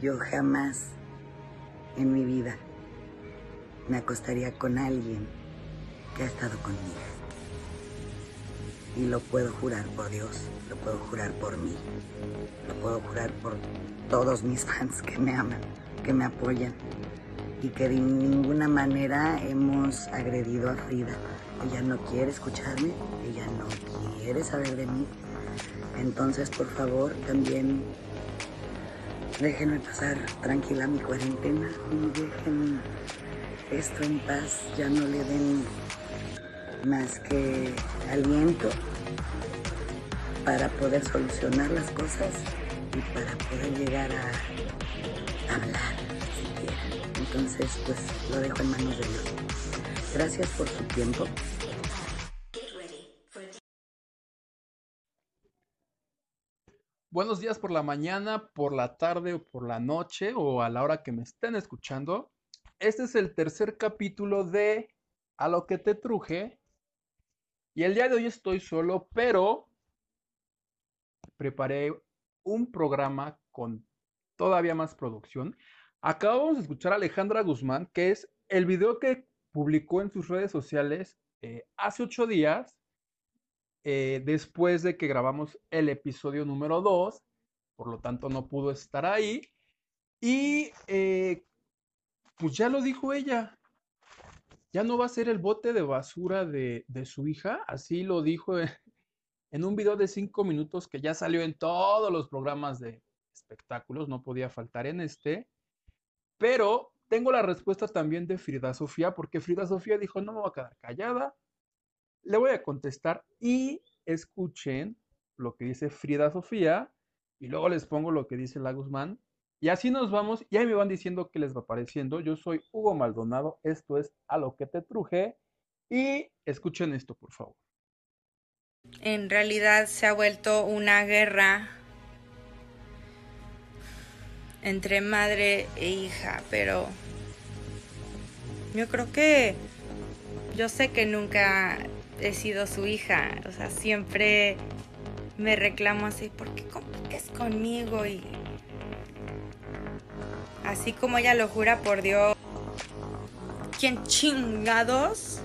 Yo jamás en mi vida me acostaría con alguien que ha estado conmigo. Y lo puedo jurar por Dios, lo puedo jurar por mí, lo puedo jurar por todos mis fans que me aman, que me apoyan y que de ninguna manera hemos agredido a Frida. Ella no quiere escucharme, ella no quiere saber de mí. Entonces, por favor, también déjenme pasar tranquila mi cuarentena y dejen esto en paz, ya no le den más que aliento para poder solucionar las cosas y para poder llegar a hablar siquiera. Entonces, pues lo dejo en manos de Dios. Gracias por su tiempo. Buenos días por la mañana, por la tarde o por la noche o a la hora que me estén escuchando. Este es el tercer capítulo de A lo que te truje. Y el día de hoy estoy solo, pero preparé un programa con todavía más producción. Acabamos de escuchar a Alejandra Guzmán, que es el video que publicó en sus redes sociales eh, hace ocho días, eh, después de que grabamos el episodio número 2, por lo tanto no pudo estar ahí. Y eh, pues ya lo dijo ella, ya no va a ser el bote de basura de, de su hija, así lo dijo en un video de cinco minutos que ya salió en todos los programas de espectáculos, no podía faltar en este, pero tengo la respuesta también de Frida Sofía, porque Frida Sofía dijo, no me voy a quedar callada, le voy a contestar y escuchen lo que dice Frida Sofía y luego les pongo lo que dice la Guzmán. Y así nos vamos y ahí me van diciendo qué les va pareciendo. Yo soy Hugo Maldonado, esto es A lo que te truje y escuchen esto, por favor. En realidad se ha vuelto una guerra entre madre e hija, pero yo creo que yo sé que nunca he sido su hija, o sea, siempre me reclamo así, ¿por qué compites conmigo? Y así como ella lo jura por Dios, ¿quién chingados?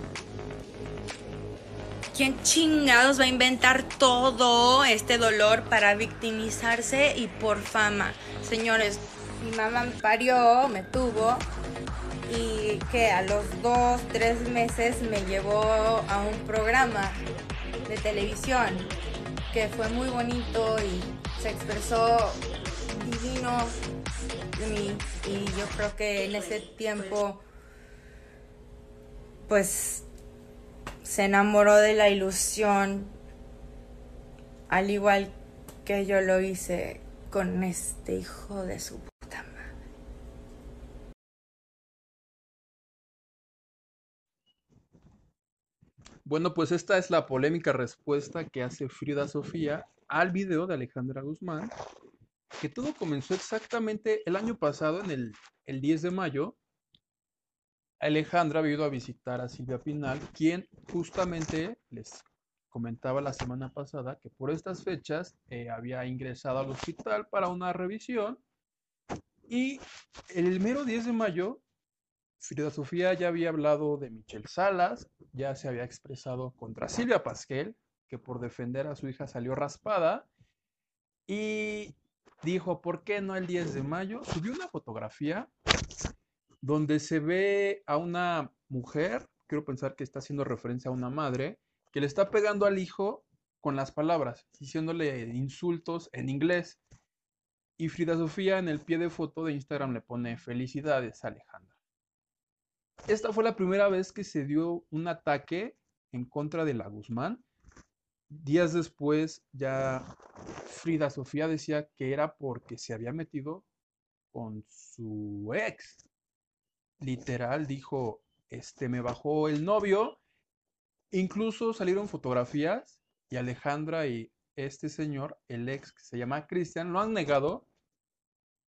¿Quién chingados va a inventar todo este dolor para victimizarse y por fama? Señores, mi mamá me parió, me tuvo y que a los dos, tres meses me llevó a un programa de televisión que fue muy bonito y se expresó divino mí. Y yo creo que en ese tiempo pues se enamoró de la ilusión, al igual que yo lo hice con este hijo de su puta madre. Bueno, pues esta es la polémica respuesta que hace Frida Sofía al video de Alejandra Guzmán, que todo comenzó exactamente el año pasado, en el, el 10 de mayo, Alejandra había ido a visitar a Silvia Pinal, quien justamente les comentaba la semana pasada que por estas fechas eh, había ingresado al hospital para una revisión. Y el mero 10 de mayo Frida Sofía ya había hablado de Michelle Salas, ya se había expresado contra Silvia Pasquel, que por defender a su hija salió raspada, y dijo, ¿por qué no el 10 de mayo? Subió una fotografía donde se ve a una mujer, quiero pensar que está haciendo referencia a una madre, que le está pegando al hijo con las palabras, diciéndole insultos en inglés. Y Frida Sofía en el pie de foto de Instagram le pone felicidades Alejandra. Esta fue la primera vez que se dio un ataque en contra de la Guzmán. Días después ya Frida Sofía decía que era porque se había metido con su ex, literal dijo, este, me bajó el novio. Incluso salieron fotografías y Alejandra y este señor, el ex que se llama Cristian, lo han negado,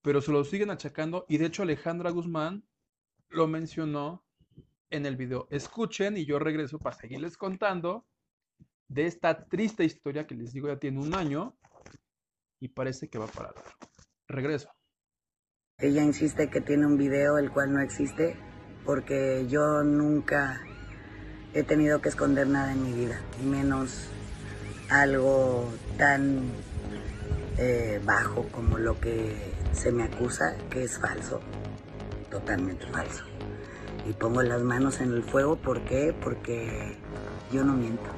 pero se lo siguen achacando y de hecho Alejandra Guzmán lo mencionó en el video. Escuchen y yo regreso para seguirles contando de esta triste historia que les digo ya tiene un año y parece que va para largo. Regreso. Ella insiste que tiene un video el cual no existe porque yo nunca he tenido que esconder nada en mi vida, menos algo tan eh, bajo como lo que se me acusa, que es falso, totalmente falso. Y pongo las manos en el fuego, ¿por qué? Porque yo no miento.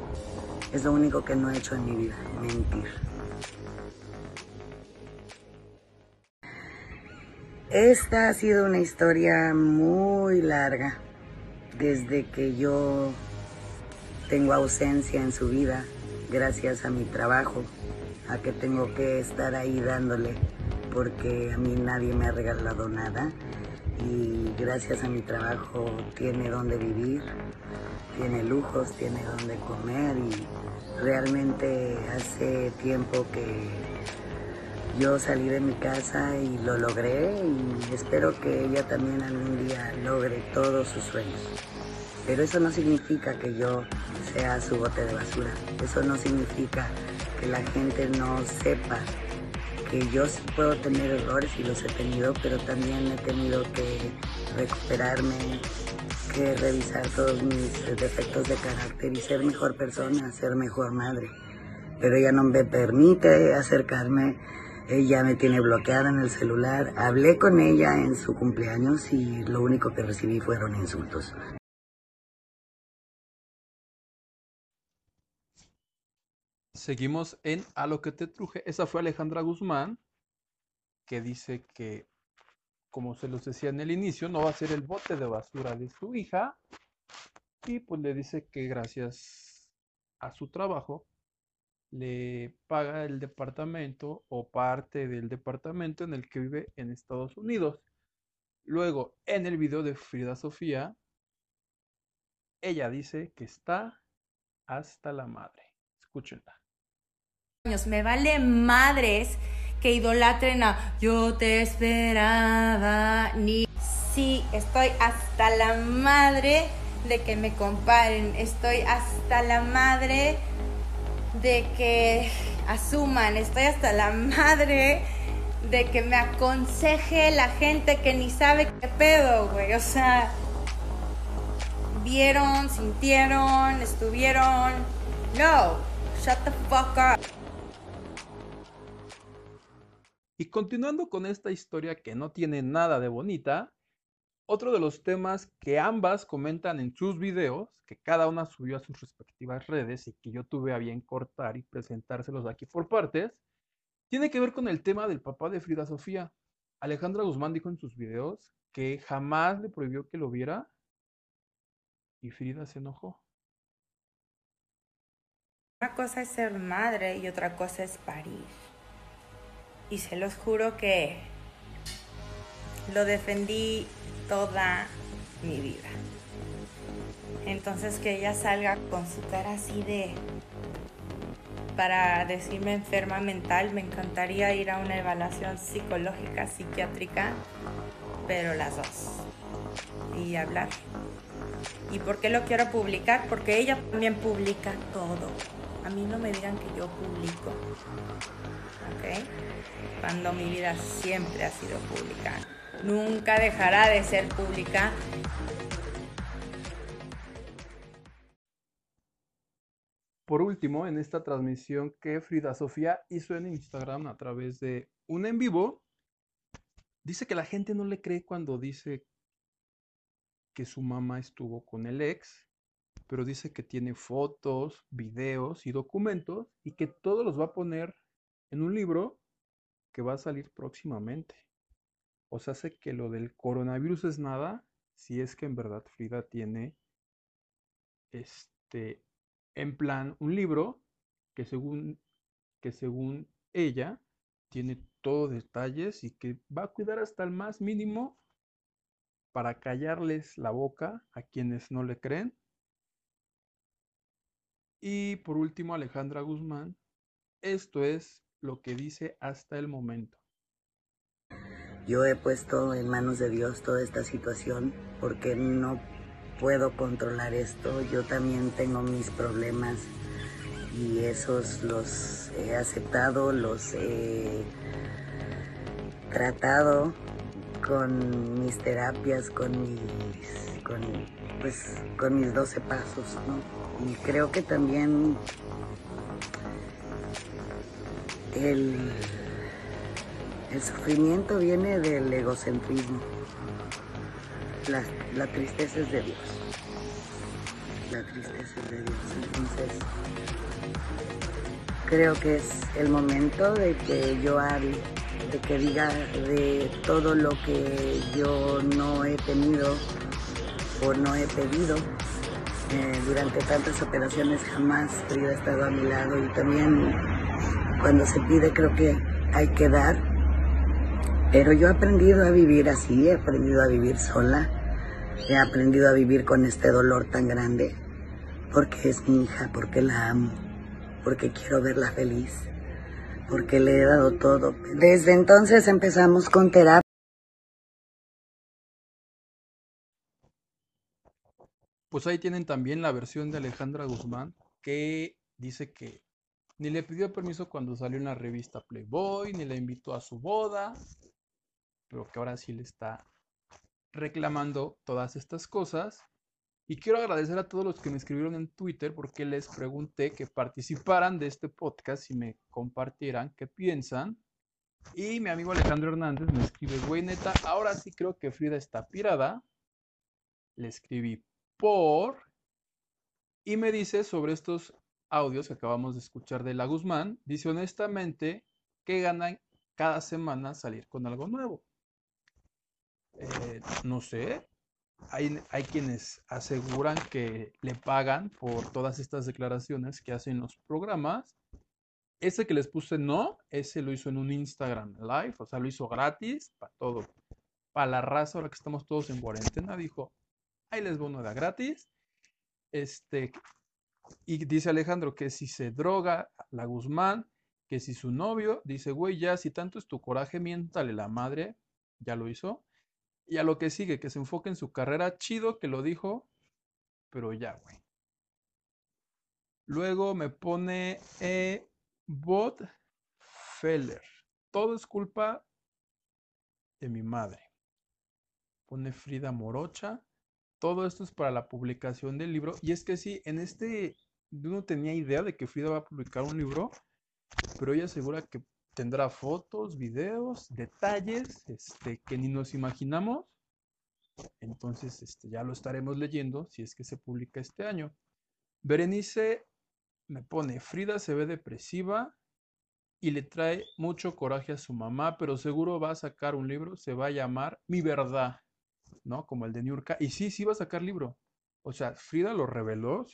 Es lo único que no he hecho en mi vida, mentir. Esta ha sido una historia muy larga desde que yo tengo ausencia en su vida gracias a mi trabajo, a que tengo que estar ahí dándole porque a mí nadie me ha regalado nada y gracias a mi trabajo tiene donde vivir, tiene lujos, tiene donde comer y realmente hace tiempo que yo salí de mi casa y lo logré y espero que ella también algún día logre todos sus sueños. Pero eso no significa que yo sea su bote de basura. Eso no significa que la gente no sepa que yo sí puedo tener errores y los he tenido, pero también he tenido que recuperarme, que revisar todos mis defectos de carácter y ser mejor persona, ser mejor madre. Pero ella no me permite acercarme ella me tiene bloqueada en el celular. Hablé con ella en su cumpleaños y lo único que recibí fueron insultos. Seguimos en A lo que te truje. Esa fue Alejandra Guzmán, que dice que, como se los decía en el inicio, no va a ser el bote de basura de su hija. Y pues le dice que gracias a su trabajo le paga el departamento o parte del departamento en el que vive en Estados Unidos. Luego, en el video de Frida Sofía, ella dice que está hasta la madre. Escúchenla. Me vale madres que idolatren a yo te esperaba, ni sí, estoy hasta la madre de que me comparen, estoy hasta la madre de que asuman, estoy hasta la madre de que me aconseje la gente que ni sabe qué pedo, güey. O sea, vieron, sintieron, estuvieron. No, shut the fuck up. Y continuando con esta historia que no tiene nada de bonita, otro de los temas que ambas comentan en sus videos, que cada una subió a sus respectivas redes y que yo tuve a bien cortar y presentárselos aquí por partes, tiene que ver con el tema del papá de Frida Sofía. Alejandra Guzmán dijo en sus videos que jamás le prohibió que lo viera y Frida se enojó. Una cosa es ser madre y otra cosa es parir. Y se los juro que lo defendí toda mi vida. Entonces que ella salga con su cara así de para decirme enferma mental, me encantaría ir a una evaluación psicológica, psiquiátrica, pero las dos. Y hablar. ¿Y por qué lo quiero publicar? Porque ella también publica todo. A mí no me digan que yo publico. ¿Ok? Cuando mi vida siempre ha sido pública nunca dejará de ser pública. Por último, en esta transmisión que Frida Sofía hizo en Instagram a través de un en vivo, dice que la gente no le cree cuando dice que su mamá estuvo con el ex, pero dice que tiene fotos, videos y documentos y que todos los va a poner en un libro que va a salir próximamente. O sea, hace que lo del coronavirus es nada si es que en verdad Frida tiene este en plan un libro que según que según ella tiene todos detalles y que va a cuidar hasta el más mínimo para callarles la boca a quienes no le creen. Y por último, Alejandra Guzmán, esto es lo que dice hasta el momento. Yo he puesto en manos de Dios toda esta situación porque no puedo controlar esto. Yo también tengo mis problemas y esos los he aceptado, los he tratado con mis terapias, con mis, con, pues, con mis 12 pasos, ¿no? Y creo que también el, el sufrimiento viene del egocentrismo. La, la tristeza es de Dios. La tristeza es de Dios. Entonces, creo que es el momento de que yo hable, que diga de todo lo que yo no he tenido o no he pedido. Eh, durante tantas operaciones jamás Frida ha estado a mi lado y también cuando se pide creo que hay que dar. Pero yo he aprendido a vivir así, he aprendido a vivir sola, he aprendido a vivir con este dolor tan grande, porque es mi hija, porque la amo, porque quiero verla feliz, porque le he dado todo. Desde entonces empezamos con terapia. Pues ahí tienen también la versión de Alejandra Guzmán que dice que ni le pidió permiso cuando salió en la revista Playboy, ni la invitó a su boda, pero que ahora sí le está reclamando todas estas cosas. Y quiero agradecer a todos los que me escribieron en Twitter porque les pregunté que participaran de este podcast y me compartieran qué piensan. Y mi amigo Alejandro Hernández me escribe, güey, neta, ahora sí creo que Frida está pirada. Le escribí por... Y me dice sobre estos audios que acabamos de escuchar de la Guzmán. Dice honestamente que ganan cada semana salir con algo nuevo. Eh, no sé, hay, hay, quienes aseguran que le pagan por todas estas declaraciones que hacen los programas. Ese que les puse no, ese lo hizo en un Instagram Live, o sea, lo hizo gratis para todo. Para la raza, ahora que estamos todos en cuarentena, dijo, ahí les voy uno de gratis. Este, y dice Alejandro que si se droga la Guzmán, que si su novio, dice, güey, ya si tanto es tu coraje, miéntale la madre, ya lo hizo. Y a lo que sigue, que se enfoque en su carrera, chido que lo dijo, pero ya, güey. Luego me pone eh, Bot Feller. Todo es culpa de mi madre. Pone Frida Morocha. Todo esto es para la publicación del libro. Y es que sí, en este yo no tenía idea de que Frida va a publicar un libro, pero ella asegura que tendrá fotos, videos, detalles, este, que ni nos imaginamos. Entonces, este, ya lo estaremos leyendo si es que se publica este año. Berenice me pone, Frida se ve depresiva y le trae mucho coraje a su mamá, pero seguro va a sacar un libro, se va a llamar Mi Verdad, ¿no? Como el de Niurka. Y sí, sí va a sacar libro. O sea, Frida lo reveló.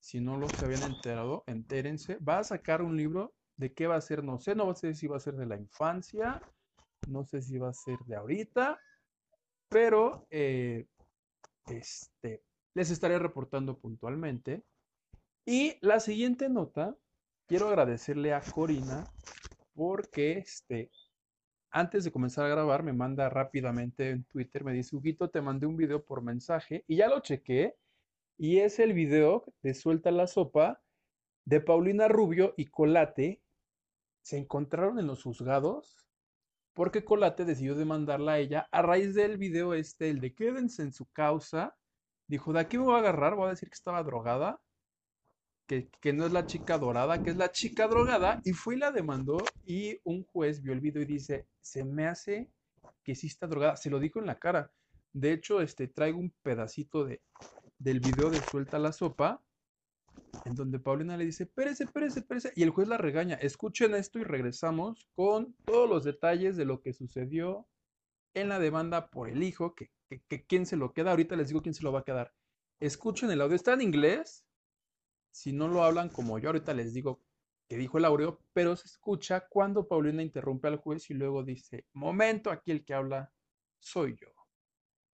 Si no los se habían enterado, entérense. Va a sacar un libro de qué va a ser, no sé, no sé si va a ser de la infancia, no sé si va a ser de ahorita, pero eh, este, les estaré reportando puntualmente. Y la siguiente nota, quiero agradecerle a Corina porque este, antes de comenzar a grabar me manda rápidamente en Twitter, me dice, Huguito, te mandé un video por mensaje y ya lo chequé y es el video de Suelta la Sopa de Paulina Rubio y Colate. Se encontraron en los juzgados porque Colate decidió demandarla a ella a raíz del video este, el de quédense en su causa. Dijo, de aquí me voy a agarrar, voy a decir que estaba drogada, que, que no es la chica dorada, que es la chica drogada, y fue y la demandó y un juez vio el video y dice, se me hace que sí está drogada, se lo dijo en la cara. De hecho, este, traigo un pedacito de, del video de Suelta la Sopa, en donde Paulina le dice, pérese, pérese, pérese, y el juez la regaña. Escuchen esto y regresamos con todos los detalles de lo que sucedió en la demanda por el hijo, que, que, quién se lo queda, ahorita les digo quién se lo va a quedar. Escuchen el audio, está en inglés, si no lo hablan como yo, ahorita les digo que dijo el audio, pero se escucha cuando Paulina interrumpe al juez y luego dice, momento, aquí el que habla soy yo.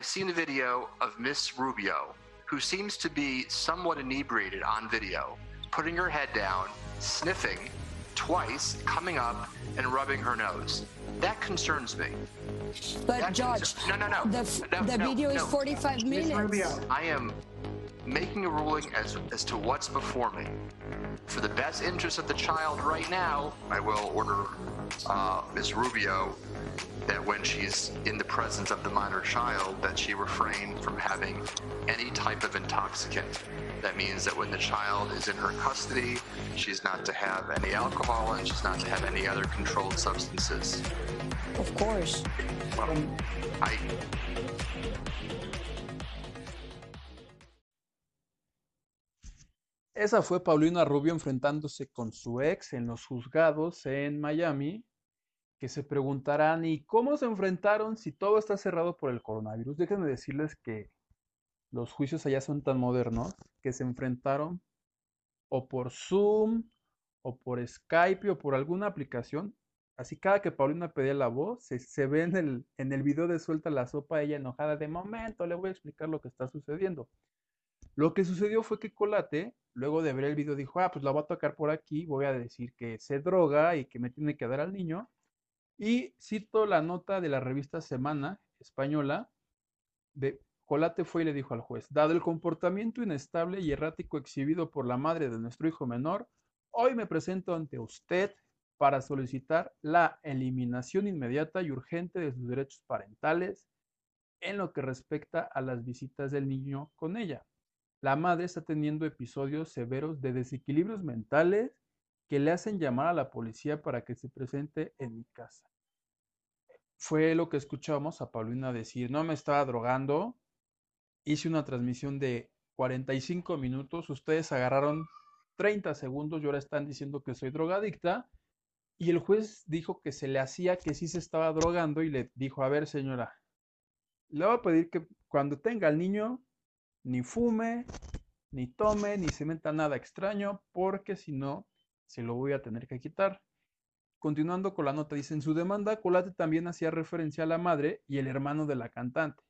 seen a video of Miss Rubio who seems to be somewhat inebriated on video, putting her head down, sniffing twice, coming up, and rubbing her nose. That concerns me. But That George, concer- no, no, no, the, no, the no, video no. is 45 minutes. I am making a ruling as as to what's before me. For the best interest of the child right now, I will order uh, Miss Rubio that when she's in the presence of the minor child, that she refrain from having any type of intoxicant. That means that when the child is in her custody, she's not to have any alcohol and she's not to have any other controlled substances. Of course. Well, I Esa fue Paulina Rubio enfrentándose con su ex en los juzgados en Miami, que se preguntarán, ¿y cómo se enfrentaron si todo está cerrado por el coronavirus? Déjenme decirles que los juicios allá son tan modernos que se enfrentaron o por Zoom, o por Skype, o por alguna aplicación. Así cada que Paulina pedía la voz, se, ve en el video de Suelta la Sopa, ella enojada, de momento le voy a explicar lo que está sucediendo. Lo que sucedió fue que Colate, luego de ver el video, dijo, ah, pues la voy a tocar por aquí, voy a decir que se droga y que me tiene que dar al niño. Y cito la nota de la revista Semana Española, de Colate fue y le dijo al juez, dado el comportamiento inestable y errático exhibido por la madre de nuestro hijo menor, hoy me presento ante usted para solicitar la eliminación inmediata y urgente de sus derechos parentales en lo que respecta a las visitas del niño con ella. La madre está teniendo episodios severos de desequilibrios mentales que le hacen llamar a la policía para que se presente en mi casa. Fue lo que escuchamos a Paulina decir, no me estaba drogando, hice una transmisión de 45 minutos, ustedes agarraron 30 segundos y ahora están diciendo que soy drogadicta. Y el juez dijo que se le hacía que sí se estaba drogando y le dijo, a ver señora, le voy a pedir que cuando tenga al niño ni fume, ni tome, ni se meta nada extraño, porque si no, se lo voy a tener que quitar. Continuando con la nota, dice, en su demanda, Colate también hacía referencia a la madre y el hermano de la cantante.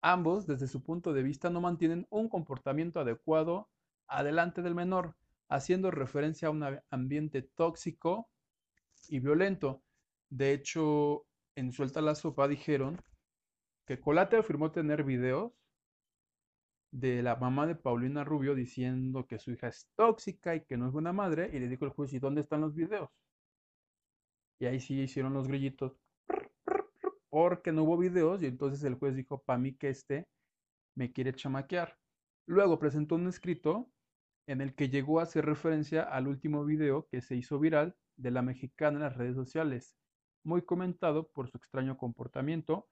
Ambos, desde su punto de vista, no mantienen un comportamiento adecuado adelante del menor, haciendo referencia a un ambiente tóxico y violento. De hecho, en Suelta la Sopa dijeron que Colate afirmó tener videos de la mamá de Paulina Rubio diciendo que su hija es tóxica y que no es buena madre, y le dijo el juez, ¿y dónde están los videos? Y ahí sí hicieron los grillitos, porque no hubo videos, y entonces el juez dijo, para mí que este me quiere chamaquear. Luego presentó un escrito en el que llegó a hacer referencia al último video que se hizo viral de la mexicana en las redes sociales, muy comentado por su extraño comportamiento,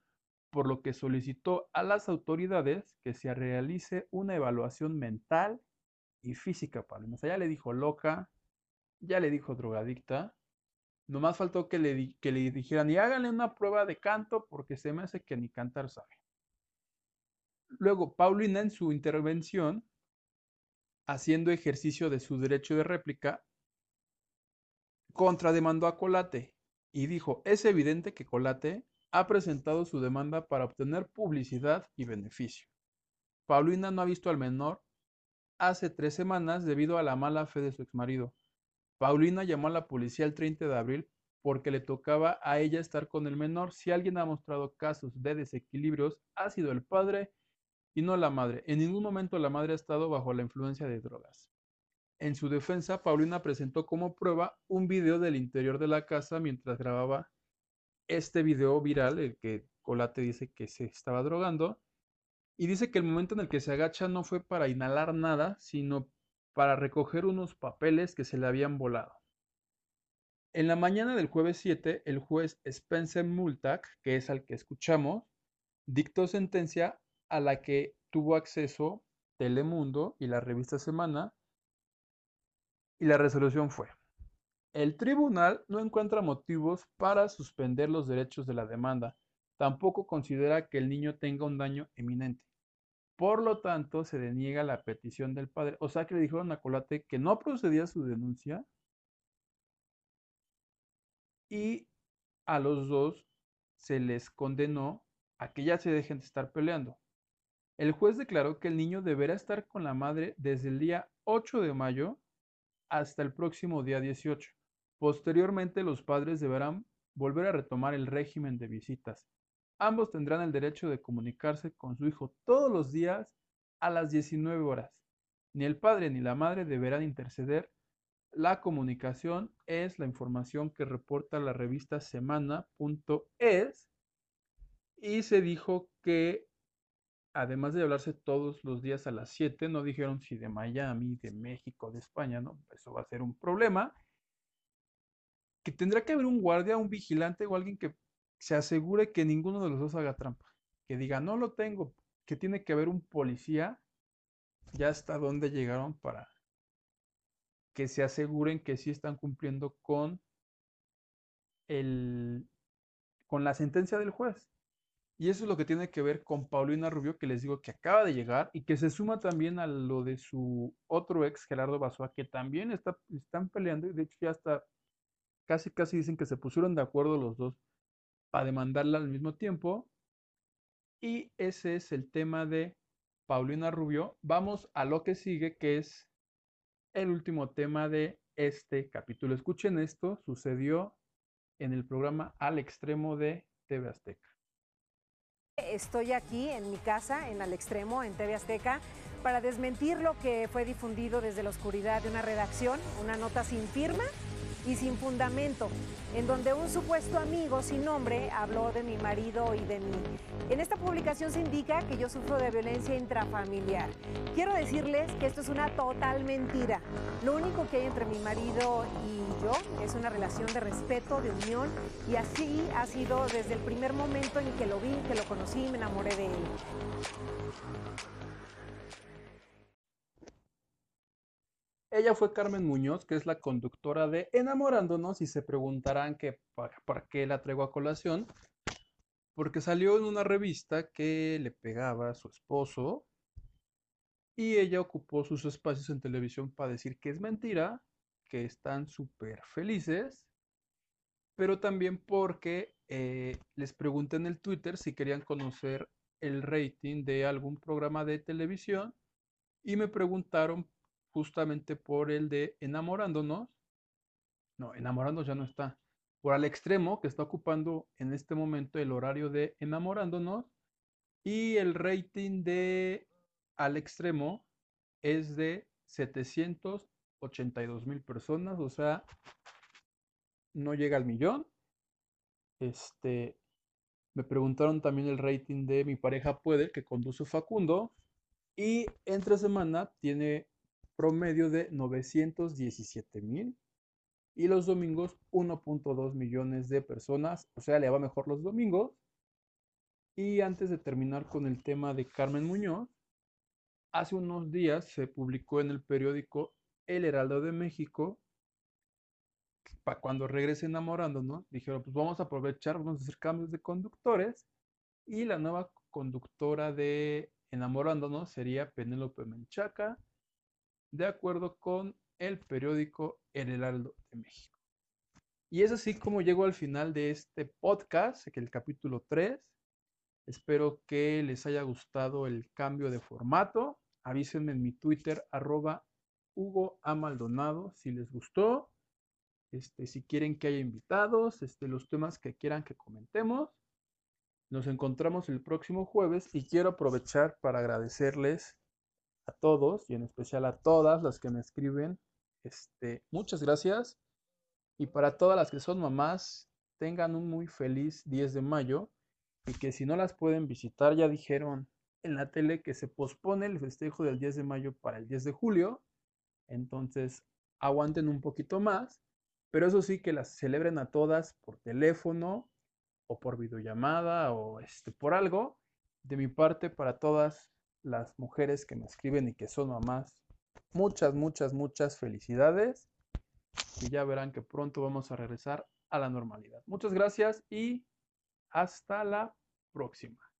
por lo que solicitó a las autoridades que se realice una evaluación mental y física para O sea, ya le dijo loca, ya le dijo drogadicta. Nomás faltó que le, que le dijeran, y háganle una prueba de canto porque se me hace que ni cantar sabe. Luego, Paulina en su intervención, haciendo ejercicio de su derecho de réplica, contrademandó a Colate y dijo, es evidente que Colate ha presentado su demanda para obtener publicidad y beneficio. Paulina no ha visto al menor hace tres semanas debido a la mala fe de su exmarido. Paulina llamó a la policía el 30 de abril porque le tocaba a ella estar con el menor. Si alguien ha mostrado casos de desequilibrios, ha sido el padre y no la madre. En ningún momento la madre ha estado bajo la influencia de drogas. En su defensa, Paulina presentó como prueba un video del interior de la casa mientras grababa este video viral, el que Colate dice que se estaba drogando, y dice que el momento en el que se agacha no fue para inhalar nada, sino para recoger unos papeles que se le habían volado. En la mañana del jueves 7, el juez Spencer Multack, que es al que escuchamos, dictó sentencia a la que tuvo acceso Telemundo y la revista Semana, y la resolución fue el tribunal no encuentra motivos para suspender los derechos de la demanda. Tampoco considera que el niño tenga un daño eminente. Por lo tanto, se deniega la petición del padre. O sea que le dijeron a Colate que no procedía su denuncia y a los dos se les condenó a que ya se dejen de estar peleando. El juez declaró que el niño deberá estar con la madre desde el día 8 de mayo hasta el próximo día 18. Posteriormente, los padres deberán volver a retomar el régimen de visitas. Ambos tendrán el derecho de comunicarse con su hijo todos los días a las 19 horas. Ni el padre ni la madre deberán interceder la comunicación es la información que reporta la revista semana.es y se dijo que además de hablarse todos los días a las 7, no dijeron si de Miami, de México, de España, ¿no? Eso va a ser un problema. Que tendrá que haber un guardia, un vigilante o alguien que se asegure que ninguno de los dos haga trampa. Que diga, no lo tengo, que tiene que haber un policía ya hasta dónde llegaron para que se aseguren que sí están cumpliendo con el con la sentencia del juez. Y eso es lo que tiene que ver con Paulina Rubio, que les digo que acaba de llegar y que se suma también a lo de su otro ex, Gerardo Basoa, que también está, están peleando y de hecho ya está, casi casi dicen que se pusieron de acuerdo los dos para demandarla al mismo tiempo. Y ese es el tema de Paulina Rubio. Vamos a lo que sigue, que es el último tema de este capítulo. Escuchen esto, sucedió en el programa Al Extremo de TV Azteca. Estoy aquí en mi casa, en Al Extremo, en TV Azteca, para desmentir lo que fue difundido desde la oscuridad de una redacción, una nota sin firma y sin fundamento, en donde un supuesto amigo sin nombre habló de mi marido y de mí. En esta publicación se indica que yo sufro de violencia intrafamiliar. Quiero decirles que esto es una total mentira. Lo único que hay entre mi marido y yo es una relación de respeto, de unión, y así ha sido desde el primer momento en que lo vi, que lo conocí y me enamoré de él. Ella fue Carmen Muñoz, que es la conductora de Enamorándonos, y se preguntarán que para, qué la traigo a colación, porque salió en una revista que le pegaba a su esposo, y ella ocupó sus espacios en televisión para decir que es mentira, que están súper felices, pero también porque eh, les pregunté en el Twitter si querían conocer el rating de algún programa de televisión y me preguntaron justamente por el de enamorándonos. No, enamorándonos ya no está. Por al extremo que está ocupando en este momento el horario de enamorándonos. Y el rating de al extremo es de 782 mil personas. O sea, no llega al millón. Este, me preguntaron también el rating de Mi pareja puede, que conduce Facundo. Y entre semana tiene promedio de 917 mil y los domingos 1.2 millones de personas, o sea, le va mejor los domingos. Y antes de terminar con el tema de Carmen Muñoz, hace unos días se publicó en el periódico El Heraldo de México, para cuando regrese enamorándonos, dijeron, pues vamos a aprovechar, vamos a hacer cambios de conductores, y la nueva conductora de enamorándonos sería Penélope Menchaca, de acuerdo con el periódico El Heraldo de México. Y es así como llego al final de este podcast, que el capítulo 3. Espero que les haya gustado el cambio de formato. Avísenme en mi Twitter, arroba Hugo A. Maldonado, si les gustó. Este, si quieren que haya invitados, este, los temas que quieran que comentemos. Nos encontramos el próximo jueves y quiero aprovechar para agradecerles a todos y en especial a todas las que me escriben. Este, muchas gracias. Y para todas las que son mamás, tengan un muy feliz 10 de mayo y que si no las pueden visitar, ya dijeron en la tele que se pospone el festejo del 10 de mayo para el 10 de julio. Entonces, aguanten un poquito más, pero eso sí que las celebren a todas por teléfono o por videollamada o este por algo. De mi parte para todas las mujeres que me escriben y que son mamás. Muchas, muchas, muchas felicidades. Y ya verán que pronto vamos a regresar a la normalidad. Muchas gracias y hasta la próxima.